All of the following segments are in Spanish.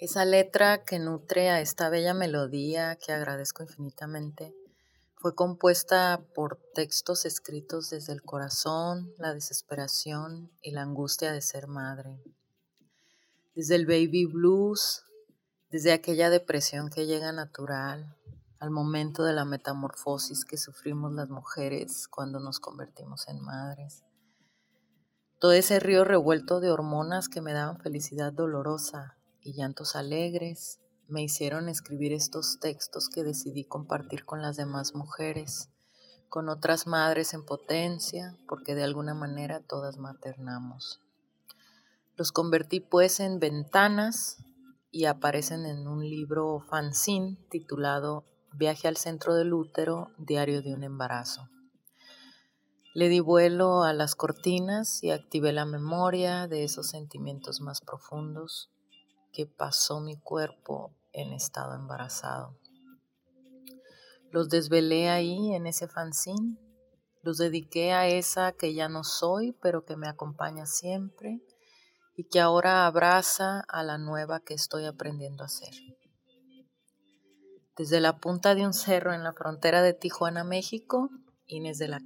Esa letra que nutre a esta bella melodía que agradezco infinitamente fue compuesta por textos escritos desde el corazón, la desesperación y la angustia de ser madre. Desde el baby blues, desde aquella depresión que llega natural, al momento de la metamorfosis que sufrimos las mujeres cuando nos convertimos en madres. Todo ese río revuelto de hormonas que me daban felicidad dolorosa, y llantos alegres me hicieron escribir estos textos que decidí compartir con las demás mujeres, con otras madres en potencia, porque de alguna manera todas maternamos. Los convertí pues en ventanas y aparecen en un libro fanzine titulado Viaje al centro del útero, diario de un embarazo. Le di vuelo a las cortinas y activé la memoria de esos sentimientos más profundos que pasó mi cuerpo en estado embarazado. Los desvelé ahí en ese fanzine, los dediqué a esa que ya no soy, pero que me acompaña siempre y que ahora abraza a la nueva que estoy aprendiendo a ser. Desde la punta de un cerro en la frontera de Tijuana, México, Inés de la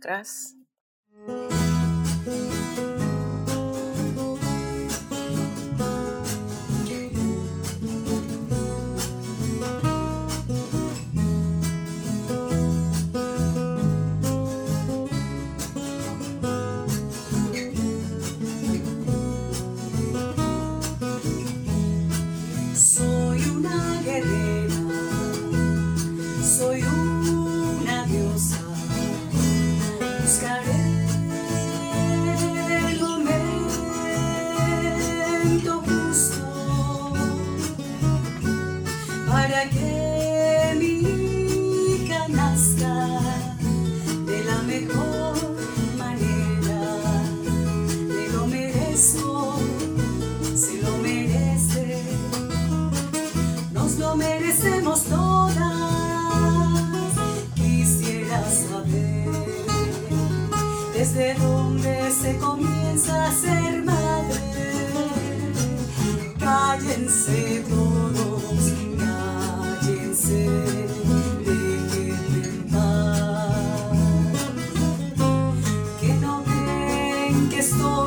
momento justo para que mi canasta de la mejor manera me lo merezco, si lo merece, nos lo merecemos todas. Quisiera saber desde dónde se comienza a ser. cállense todos, cállense, dejen paz. Que no ven que estoy.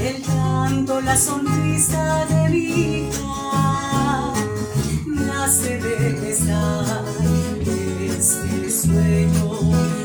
el canto, la sonrisa de mi hija, nace de estar desde el sueño.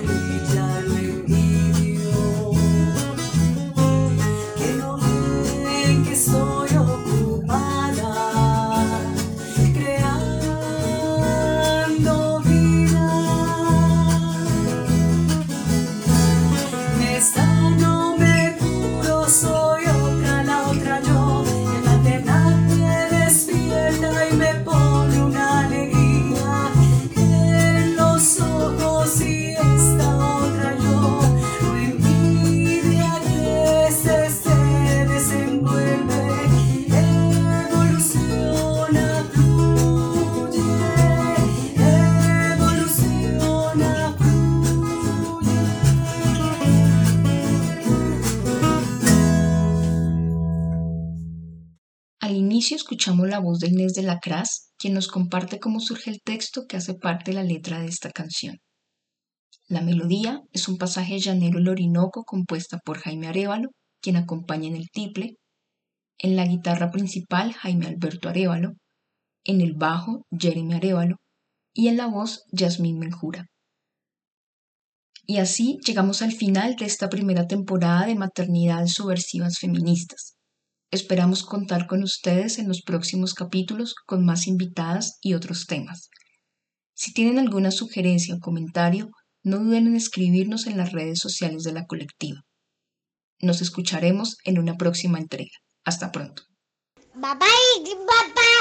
Craz. escuchamos la voz de Inés de la Cras, quien nos comparte cómo surge el texto que hace parte de la letra de esta canción. La melodía es un pasaje llanero el Orinoco compuesta por Jaime Arevalo, quien acompaña en el tiple, en la guitarra principal Jaime Alberto Arevalo, en el bajo Jeremy Arevalo y en la voz Yasmín Menjura. Y así llegamos al final de esta primera temporada de Maternidades Subversivas Feministas. Esperamos contar con ustedes en los próximos capítulos con más invitadas y otros temas. Si tienen alguna sugerencia o comentario, no duden en escribirnos en las redes sociales de la colectiva. Nos escucharemos en una próxima entrega. Hasta pronto. Bye bye, bye, bye.